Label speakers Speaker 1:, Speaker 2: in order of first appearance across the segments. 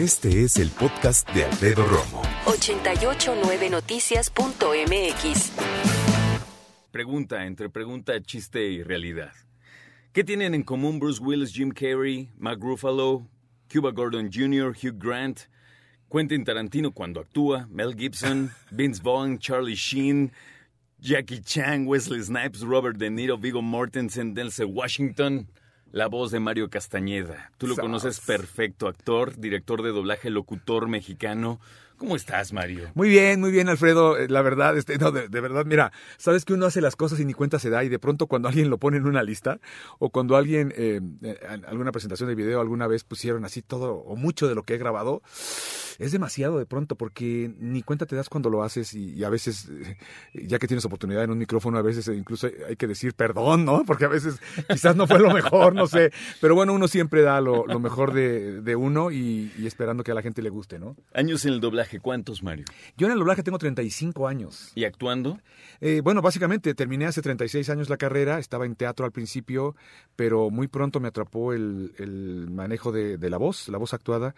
Speaker 1: Este es el podcast de Alfredo Romo.
Speaker 2: 889noticias.mx.
Speaker 3: Pregunta entre pregunta, chiste y realidad. ¿Qué tienen en común Bruce Willis, Jim Carrey, Mark Ruffalo, Cuba Gordon Jr., Hugh Grant, Quentin Tarantino cuando actúa, Mel Gibson, Vince Vaughn, Charlie Sheen, Jackie Chan, Wesley Snipes, Robert De Niro, Viggo Mortensen, Denzel Washington? La voz de Mario Castañeda. Tú lo conoces perfecto, actor, director de doblaje, locutor mexicano. ¿Cómo estás, Mario?
Speaker 4: Muy bien, muy bien, Alfredo. Eh, La verdad, este, no, de, de verdad, mira, sabes que uno hace las cosas y ni cuenta se da y de pronto cuando alguien lo pone en una lista o cuando alguien, eh, eh, en alguna presentación de video alguna vez pusieron así todo o mucho de lo que he grabado, es demasiado de pronto porque ni cuenta te das cuando lo haces y, y a veces, eh, ya que tienes oportunidad en un micrófono, a veces eh, incluso hay- hay que decir perdón, ¿no? Porque a veces quizás no fue lo mejor, no sé. Pero bueno, uno siempre da lo, lo mejor de, de uno y, y esperando que a la gente le guste, ¿no?
Speaker 3: Años en el doblaje, ¿cuántos, Mario?
Speaker 4: Yo en el doblaje tengo 35 años.
Speaker 3: ¿Y actuando?
Speaker 4: Eh, bueno, básicamente terminé hace 36 años la carrera, estaba en teatro al principio, pero muy pronto me atrapó el, el manejo de, de la voz, la voz actuada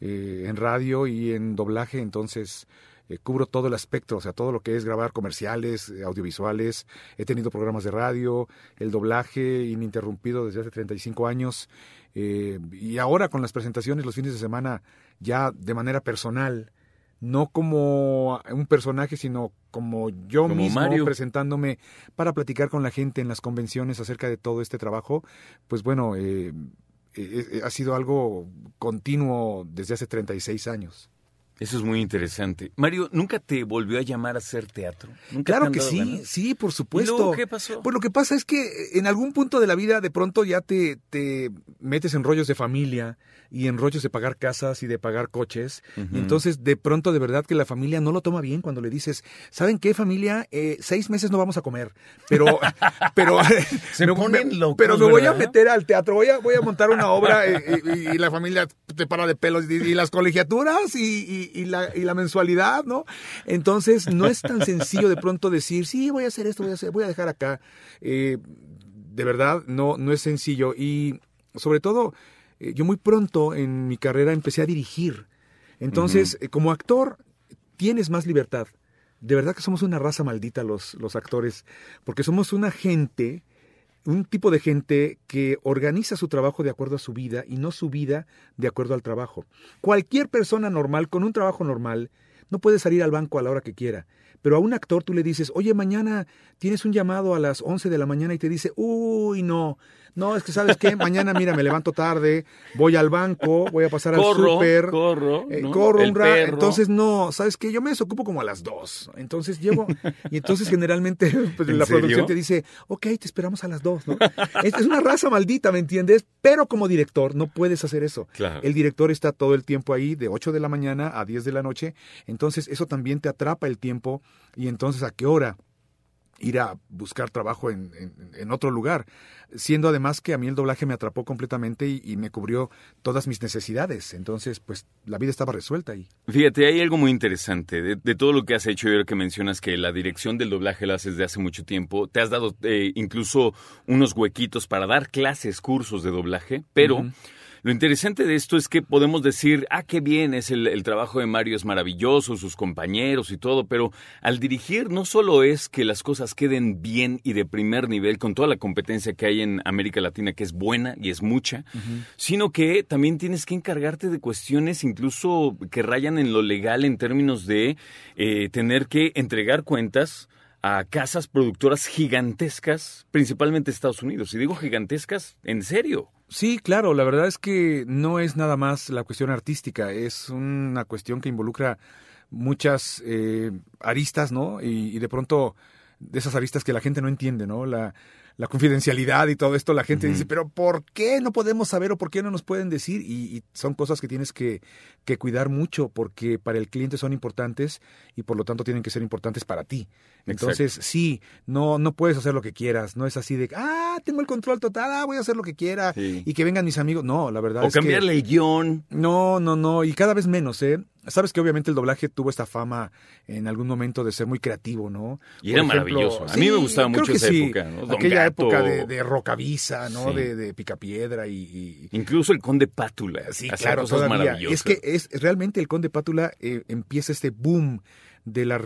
Speaker 4: eh, en radio y en doblaje, entonces eh, cubro todo el aspecto, o sea, todo lo que es grabar comerciales, eh, audiovisuales, he tenido programas de radio, el doblaje ininterrumpido desde hace 35 años, eh, y ahora con las presentaciones los fines de semana ya de manera personal, no como un personaje, sino como yo
Speaker 3: Como
Speaker 4: mismo
Speaker 3: Mario.
Speaker 4: presentándome para platicar con la gente en las convenciones acerca de todo este trabajo, pues bueno, eh, eh, eh, ha sido algo continuo desde hace 36 años.
Speaker 3: Eso es muy interesante. Mario, ¿nunca te volvió a llamar a hacer teatro? ¿Nunca te
Speaker 4: Claro que sí,
Speaker 3: ganas?
Speaker 4: sí, por
Speaker 3: ¿Y
Speaker 4: supuesto.
Speaker 3: luego qué pasó?
Speaker 4: Pues lo que pasa es que en algún punto de la vida de pronto ya te, te metes en rollos de familia y en rollos de pagar casas y de pagar coches. Y entonces de pronto de verdad que la familia no lo toma bien cuando le dices, ¿saben qué familia? Eh, seis meses no vamos a comer, pero... pero
Speaker 3: Se
Speaker 4: me-
Speaker 3: ponen locos,
Speaker 4: Pero me voy a meter al teatro, voy a, voy a montar una obra eh, y, y la familia te para de pelos y, y las colegiaturas y, y- y la, y la mensualidad, ¿no? Entonces no es tan sencillo de pronto decir, sí, voy a hacer esto, voy a, hacer, voy a dejar acá. Eh, de verdad, no, no es sencillo. Y sobre todo, eh, yo muy pronto en mi carrera empecé a dirigir. Entonces, eh, como actor, tienes más libertad. De verdad que somos una raza maldita los, los actores, porque somos una gente, un tipo de gente que organiza su trabajo de acuerdo a su vida y no su vida de acuerdo al trabajo. Cualquier persona normal, con un trabajo normal, no puede salir al banco a la hora que quiera. Pero a un actor tú le dices, oye, mañana tienes un llamado a las 11 de la mañana y te dice, uy, no, no, es que sabes qué, mañana mira, me levanto tarde, voy al banco, voy a pasar al súper,
Speaker 3: corro,
Speaker 4: eh,
Speaker 3: ¿no?
Speaker 4: corro un rato. Entonces, no, ¿sabes qué? Yo me desocupo como a las 2. Entonces llego, y entonces generalmente pues,
Speaker 3: ¿En
Speaker 4: la
Speaker 3: serio?
Speaker 4: producción te dice, ok, te esperamos a las 2, ¿no? es, es una raza maldita, ¿me entiendes? Pero como director no puedes hacer eso.
Speaker 3: Claro.
Speaker 4: El director está todo el tiempo ahí, de 8 de la mañana a 10 de la noche. Entonces, eso también te atrapa el tiempo. Y entonces, ¿a qué hora? Ir a buscar trabajo en, en- en otro lugar, siendo además que a mí el doblaje me atrapó completamente y, y me cubrió todas mis necesidades. Entonces, pues la vida estaba resuelta ahí.
Speaker 3: Fíjate, hay algo muy interesante de, de todo lo que has hecho. Yo creo que mencionas que la dirección del doblaje la haces de hace mucho tiempo. Te has dado eh, incluso unos huequitos para dar clases, cursos de doblaje, pero. Lo interesante de esto es que podemos decir, ah, qué bien, es el, el trabajo de Mario es maravilloso, sus compañeros y todo, pero al dirigir no solo es que las cosas queden bien y de primer nivel con toda la competencia que hay en América Latina, que es buena y es mucha, sino que también tienes que encargarte de cuestiones incluso que rayan en lo legal en términos de eh, tener que entregar cuentas a casas productoras gigantescas, principalmente Estados Unidos. Y digo gigantescas, en serio.
Speaker 4: Sí, claro, la verdad es que no es nada más la cuestión artística, es una cuestión que involucra muchas eh, aristas, ¿no? Y, y de pronto de esas aristas que la gente no entiende, ¿no? La, la confidencialidad y todo esto, la gente dice, pero ¿por qué no podemos saber o por qué no nos pueden decir? Y, y son cosas que tienes que, que cuidar mucho porque para el cliente son importantes y por lo tanto tienen que ser importantes para ti. Entonces, sí, no, no puedes hacer lo que quieras, no es así de, ah, tengo el control total, ah, voy a hacer lo que quiera
Speaker 3: Sí.
Speaker 4: y que vengan mis amigos. No, la verdad
Speaker 3: O
Speaker 4: es que-
Speaker 3: cambiarle el guion.
Speaker 4: no, no, no, y cada vez menos, ¿eh? Sabes que obviamente el doblaje tuvo esta fama en algún momento de ser muy creativo, ¿no?
Speaker 3: Y era maravilloso. A mí me gustaba mucho esa época, ¿no?
Speaker 4: Aquella época de, de Rocavisa, ¿no? De, de, Picapiedra y,
Speaker 3: Incluso el Conde Pátula.
Speaker 4: Sí, claro, cosas maravillosas. Es que es realmente el Conde Pátula eh, empieza este boom de la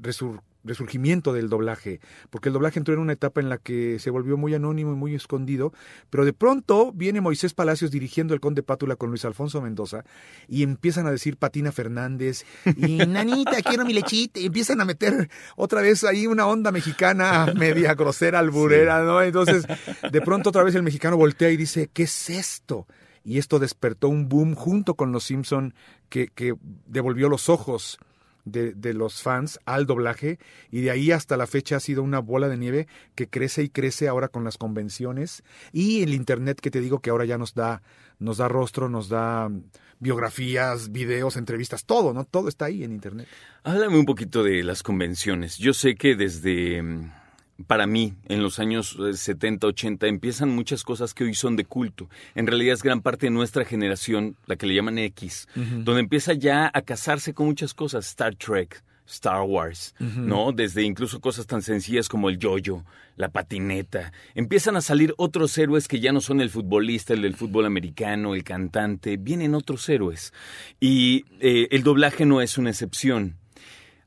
Speaker 4: resurrección resurgimiento del doblaje, porque el doblaje entró en una etapa en la que se volvió muy anónimo y muy escondido, pero de pronto viene Moisés Palacios dirigiendo el Conde Pátula con Luis Alfonso Mendoza y empiezan a decir Patina Fernández y Nanita, quiero mi lechita, y empiezan a meter otra vez ahí una onda mexicana media grosera, alburera, ¿no? Entonces, de pronto otra vez el mexicano voltea y dice, ¿qué es esto? Y esto despertó un boom junto con los Simpson que, que devolvió los ojos de, los fans al doblaje y de ahí hasta la fecha ha sido una bola de nieve que crece y crece ahora con las convenciones y el internet que te digo que ahora ya nos da nos da rostro, nos da biografías, videos, entrevistas, todo, ¿no? Todo está ahí en internet.
Speaker 3: Háblame un poquito de las convenciones. Yo sé que desde para mí, en los años 70, eh, 80, empiezan muchas cosas que hoy son de culto. En realidad es gran parte de nuestra generación, la que le llaman X, donde empieza ya a casarse con muchas cosas. Star Trek, Star Wars, ¿no? Desde incluso cosas tan sencillas como el yoyo, la patineta. Empiezan a salir otros héroes que ya no son el futbolista, el del fútbol americano, el cantante. Vienen otros héroes. Y eh, el doblaje no es una excepción.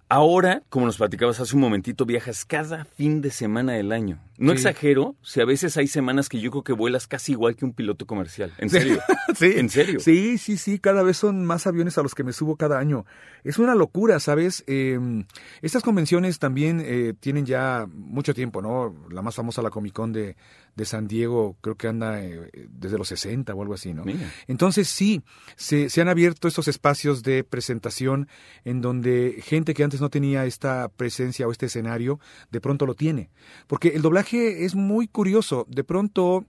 Speaker 3: Ahora, como nos platicabas hace un momentito, viajas cada fin de semana del año. No exagero, si a veces hay semanas que yo creo que vuelas casi igual que un piloto comercial. En serio.
Speaker 4: sí.
Speaker 3: En serio.
Speaker 4: Sí, sí, sí. Cada vez son más aviones a los que me subo cada año. Es una locura, ¿sabes? Em, estas convenciones también eh, tienen ya mucho tiempo, ¿no? La más famosa, la Comic Con de, de San Diego, creo que anda eh, desde los 60 o algo así, ¿no? Entonces sí, se, se, han abierto estos espacios de presentación en donde gente que antes no tenía esta presencia o este escenario, de pronto lo tiene. Porque el doblaje es muy curioso, de pronto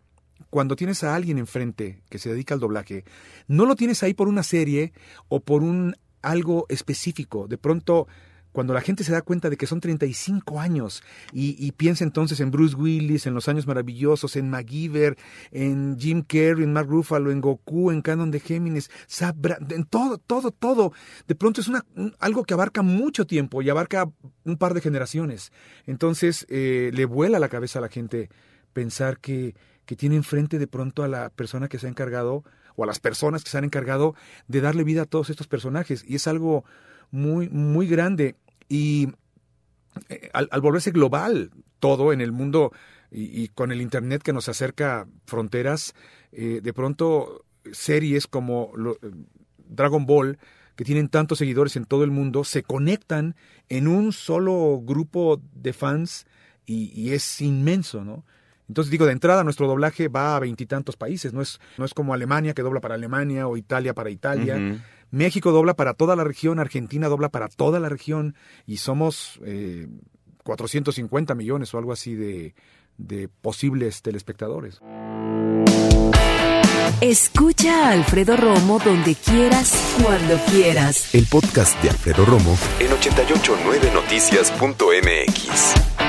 Speaker 4: cuando tienes a alguien enfrente que se dedica al doblaje, no lo tienes ahí por una serie o por un algo específico. De pronto cuando la gente se da cuenta de que son 35 años y, piensa entonces en Bruce Willis, en Los Años Maravillosos, en MacGyver, en Jim Carrey, en Mark Ruffalo, en Goku, en Canon de Géminis, en todo, todo, todo. De pronto es una, algo que abarca mucho tiempo y abarca un par de generaciones. Entonces eh, le vuela la cabeza a la gente pensar que, que tiene enfrente de pronto a la persona que se ha encargado o a las personas que se han encargado de darle vida a todos estos personajes. Y es algo muy, muy grande. Y eh, al, volverse global todo en el mundo y, con el Internet que nos acerca fronteras, eh, de pronto series como eh, Dragon Ball, que tienen tantos seguidores en todo el mundo, se conectan en un solo grupo de fans y, es inmenso, ¿no? Entonces digo, de entrada nuestro doblaje va a veintitantos países, no es, no es como Alemania que dobla para Alemania o Italia para Italia. México dobla para toda la región, Argentina dobla para toda la región y somos eh, 450 millones o algo así de, de posibles telespectadores.
Speaker 2: Escucha a Alfredo Romo donde quieras, cuando quieras.
Speaker 1: El podcast de Alfredo Romo en 889noticias.mx.